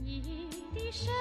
你的身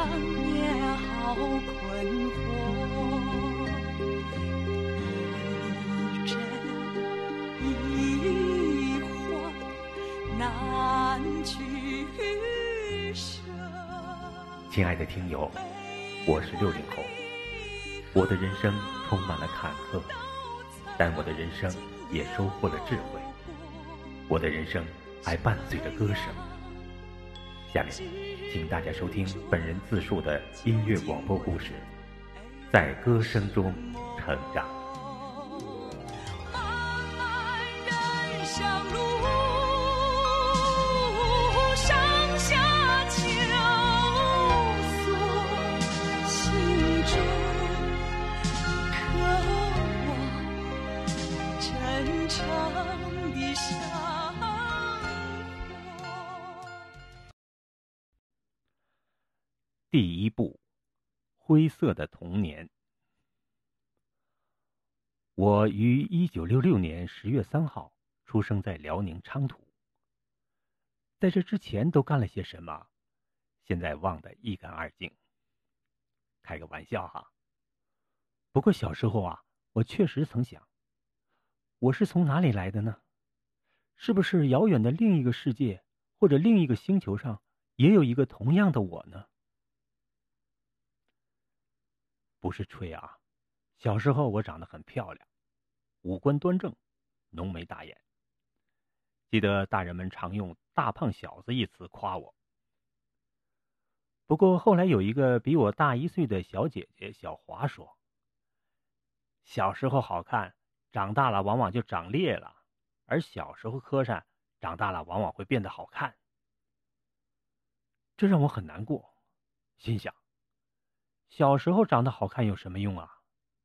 当年好困惑，亲爱的听友，我是六零后，我的人生充满了坎坷，但我的人生也收获了智慧，我的人生还伴随着歌声。下面，请大家收听本人自述的音乐广播故事，在歌声中成长。第一部，灰色的童年。我于一九六六年十月三号出生在辽宁昌图。在这之前都干了些什么，现在忘得一干二净。开个玩笑哈。不过小时候啊，我确实曾想，我是从哪里来的呢？是不是遥远的另一个世界或者另一个星球上也有一个同样的我呢？不是吹啊，小时候我长得很漂亮，五官端正，浓眉大眼。记得大人们常用“大胖小子”一词夸我。不过后来有一个比我大一岁的小姐姐小华说：“小时候好看，长大了往往就长裂了；而小时候磕碜，长大了往往会变得好看。”这让我很难过，心想。小时候长得好看有什么用啊？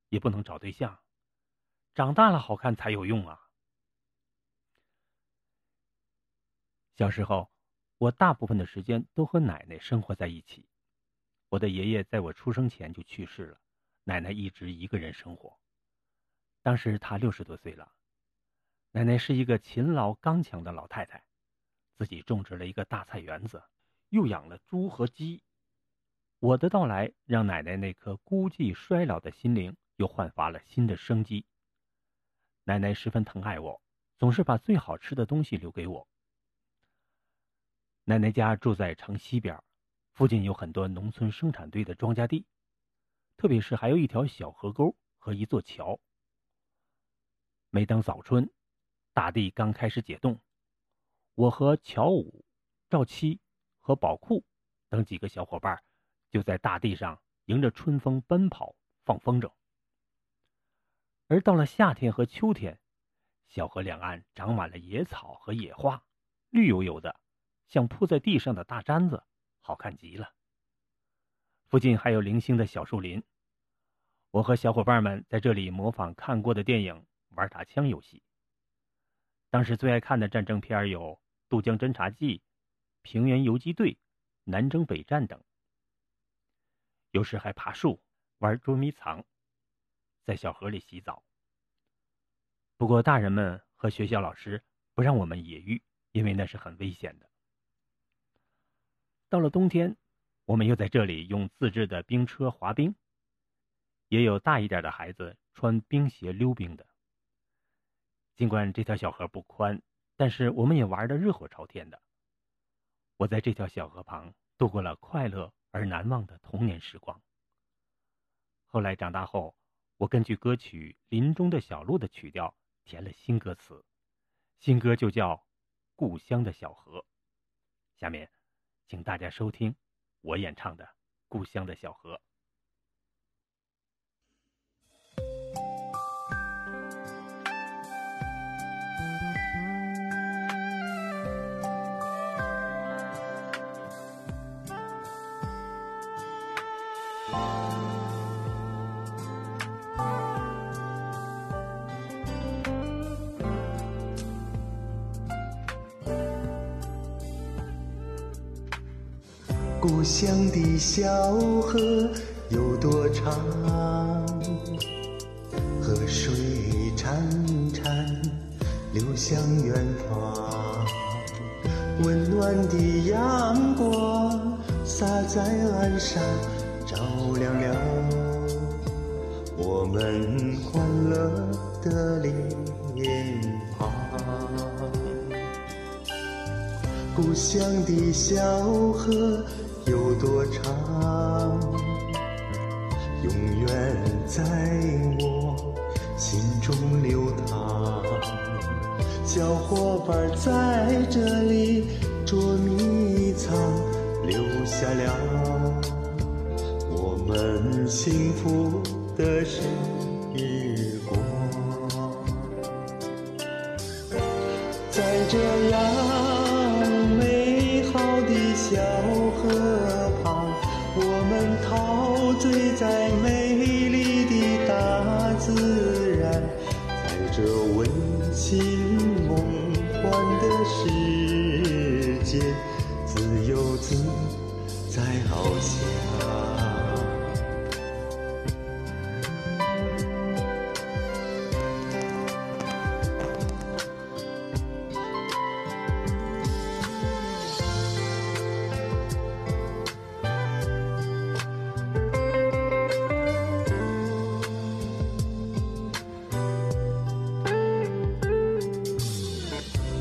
也不能找对象。长大了好看才有用啊！小时候，我大部分的时间都和奶奶生活在一起。我的爷爷在我出生前就去世了，奶奶一直一个人生活。当时她六十多岁了，奶奶是一个勤劳刚强的老太太，自己种植了一个大菜园子，又养了猪和鸡。我的到来让奶奶那颗孤寂衰老的心灵又焕发了新的生机。奶奶十分疼爱我，总是把最好吃的东西留给我。奶奶家住在城西边，附近有很多农村生产队的庄稼地，特别是还有一条小河沟和一座桥。每当早春，大地刚开始解冻，我和乔五、赵七和宝库等几个小伙伴。就在大地上迎着春风奔跑，放风筝。而到了夏天和秋天，小河两岸长满了野草和野花，绿油油的，像铺在地上的大毡子，好看极了。附近还有零星的小树林，我和小伙伴们在这里模仿看过的电影，玩打枪游戏。当时最爱看的战争片有《渡江侦察记》《平原游击队》《南征北战》等。有时还爬树、玩捉迷藏，在小河里洗澡。不过大人们和学校老师不让我们野浴，因为那是很危险的。到了冬天，我们又在这里用自制的冰车滑冰，也有大一点的孩子穿冰鞋溜冰的。尽管这条小河不宽，但是我们也玩得热火朝天的。我在这条小河旁度过了快乐。而难忘的童年时光。后来长大后，我根据歌曲《林中的小鹿》的曲调填了新歌词，新歌就叫《故乡的小河》。下面，请大家收听我演唱的《故乡的小河》。故乡的小河有多长？河水潺潺流向远方，温暖的阳光洒在岸上，照亮了我们欢乐的脸庞。故乡的小河有多长？永远在我心中流淌。小伙伴在这里捉迷藏，留下了我们幸福的时光。在翱翔。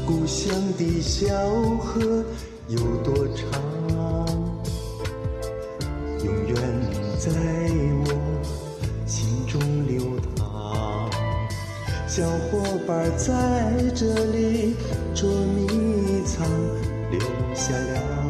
故乡的小河有多伙伴在这里捉迷藏，留下了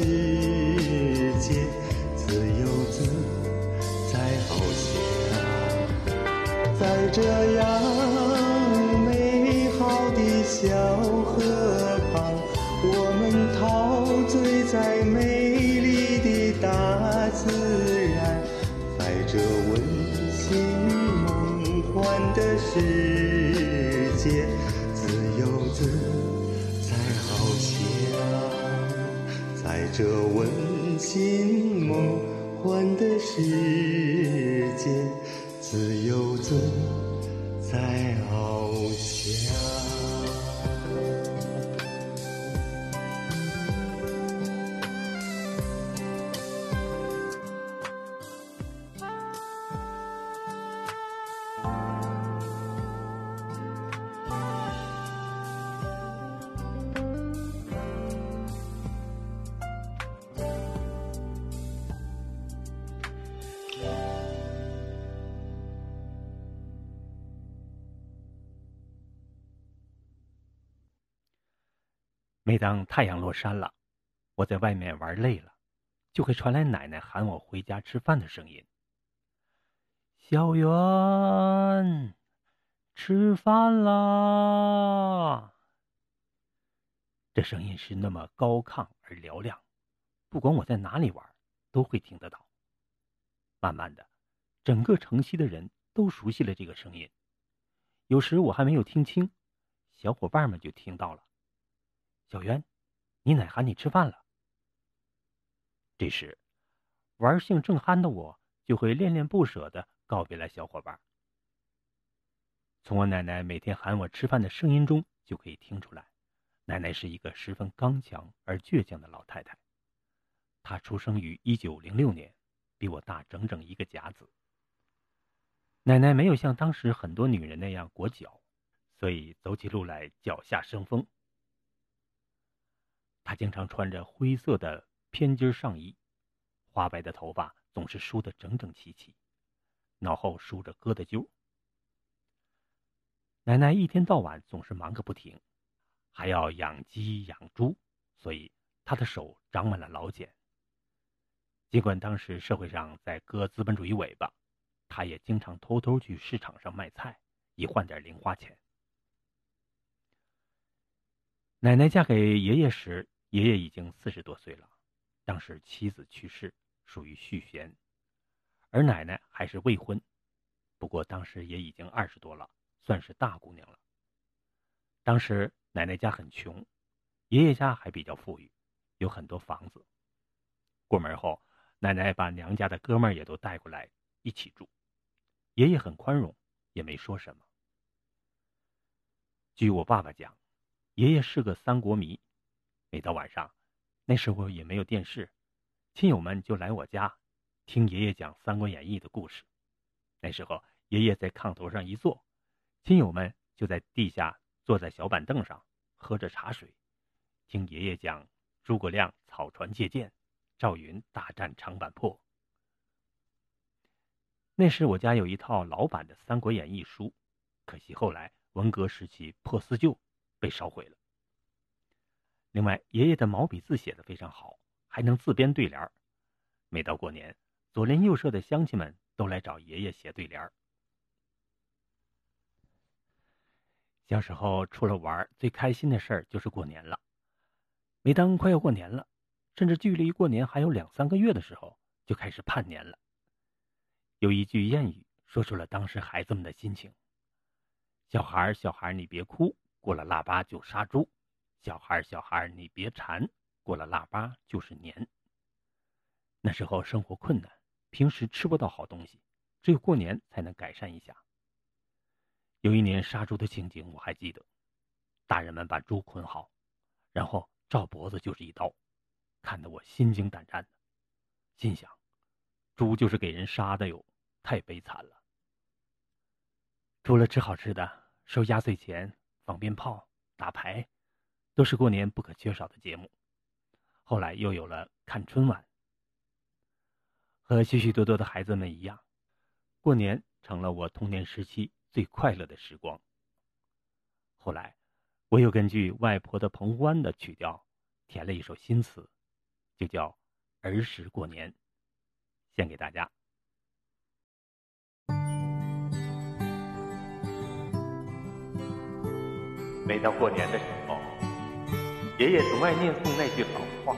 世界，自由自在翱翔。在这样美好的小河旁，我们陶醉在美丽的大自然，在这温馨梦幻的世这温馨梦幻的世界，自由自在翱翔。每当太阳落山了，我在外面玩累了，就会传来奶奶喊我回家吃饭的声音。小圆，吃饭啦！这声音是那么高亢而嘹亮，不管我在哪里玩，都会听得到。慢慢的，整个城西的人都熟悉了这个声音。有时我还没有听清，小伙伴们就听到了。小圆，你奶喊你吃饭了。这时，玩性正酣的我就会恋恋不舍的告别了小伙伴。从我奶奶每天喊我吃饭的声音中就可以听出来，奶奶是一个十分刚强而倔强的老太太。她出生于一九零六年，比我大整整一个甲子。奶奶没有像当时很多女人那样裹脚，所以走起路来脚下生风。他经常穿着灰色的偏襟上衣，花白的头发总是梳得整整齐齐，脑后梳着疙瘩揪。奶奶一天到晚总是忙个不停，还要养鸡养猪，所以她的手长满了老茧。尽管当时社会上在割资本主义尾巴，他也经常偷偷去市场上卖菜，以换点零花钱。奶奶嫁给爷爷时，爷爷已经四十多岁了，当时妻子去世，属于续弦，而奶奶还是未婚，不过当时也已经二十多了，算是大姑娘了。当时奶奶家很穷，爷爷家还比较富裕，有很多房子。过门后，奶奶把娘家的哥们也都带过来一起住，爷爷很宽容，也没说什么。据我爸爸讲。爷爷是个三国迷，每到晚上，那时候也没有电视，亲友们就来我家，听爷爷讲《三国演义》的故事。那时候，爷爷在炕头上一坐，亲友们就在地下坐在小板凳上，喝着茶水，听爷爷讲诸葛亮草船借箭，赵云大战长坂坡。那时我家有一套老版的《三国演义》书，可惜后来文革时期破四旧。被烧毁了。另外，爷爷的毛笔字写的非常好，还能自编对联儿每到过年，左邻右舍的乡亲们都来找爷爷写对联儿小时候除了玩，最开心的事儿就是过年了。每当快要过年了，甚至距离过年还有两三个月的时候，就开始盼年了。有一句谚语说出了当时孩子们的心情：“小孩小孩你别哭。”过了腊八就杀猪，小孩小孩你别馋，过了腊八就是年。那时候生活困难，平时吃不到好东西，只有过年才能改善一下。有一年杀猪的情景我还记得，大人们把猪捆好，然后照脖子就是一刀，看得我心惊胆战的，心想，猪就是给人杀的哟，太悲惨了。除了吃好吃的，收压岁钱。放鞭炮、打牌，都是过年不可缺少的节目。后来又有了看春晚，和许许多多的孩子们一样，过年成了我童年时期最快乐的时光。后来，我又根据外婆的《澎湖湾》的曲调，填了一首新词，就叫《儿时过年》，献给大家。每到过年的时候，爷爷总爱念诵那句老话：“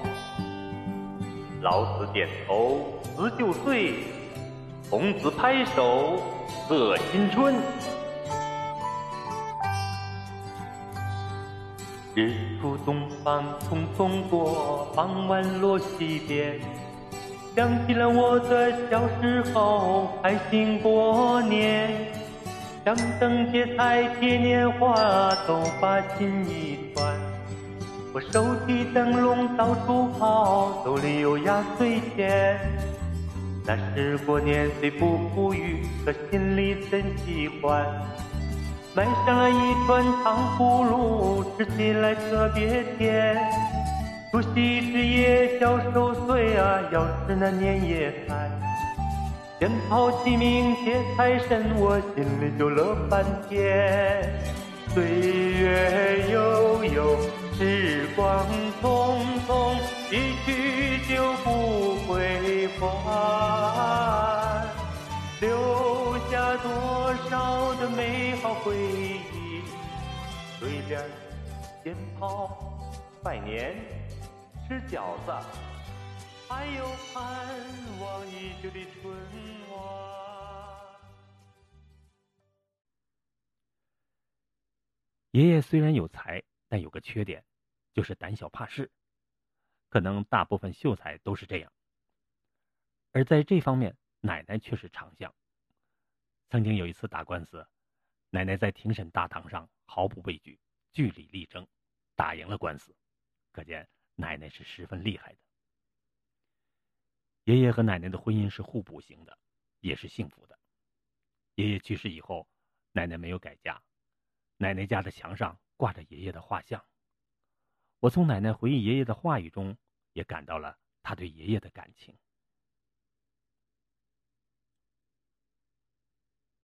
老子点头辞旧岁，童子拍手贺新春。”日出东方匆匆过，傍晚落西边，想起了我的小时候，开心过年。张灯结彩贴年画，都把心一团。我手提灯笼到处跑，兜里有压岁钱。那时过年虽不富裕，可心里真喜欢。买上了一串糖葫芦，吃起来特别甜。除夕之夜小守岁啊，要吃那年夜饭。鞭炮齐鸣接财神，我心里就乐翻天。岁月悠悠，时光匆匆，一去就不回还。留下多少的美好回忆？对联、鞭炮、拜年、吃饺子。还有盼望已久的春晚。爷爷虽然有才，但有个缺点，就是胆小怕事。可能大部分秀才都是这样。而在这方面，奶奶却是长项。曾经有一次打官司，奶奶在庭审大堂上毫不畏惧，据理力争，打赢了官司。可见奶奶是十分厉害的。爷爷和奶奶的婚姻是互补型的，也是幸福的。爷爷去世以后，奶奶没有改嫁，奶奶家的墙上挂着爷爷的画像。我从奶奶回忆爷爷的话语中，也感到了他对爷爷的感情。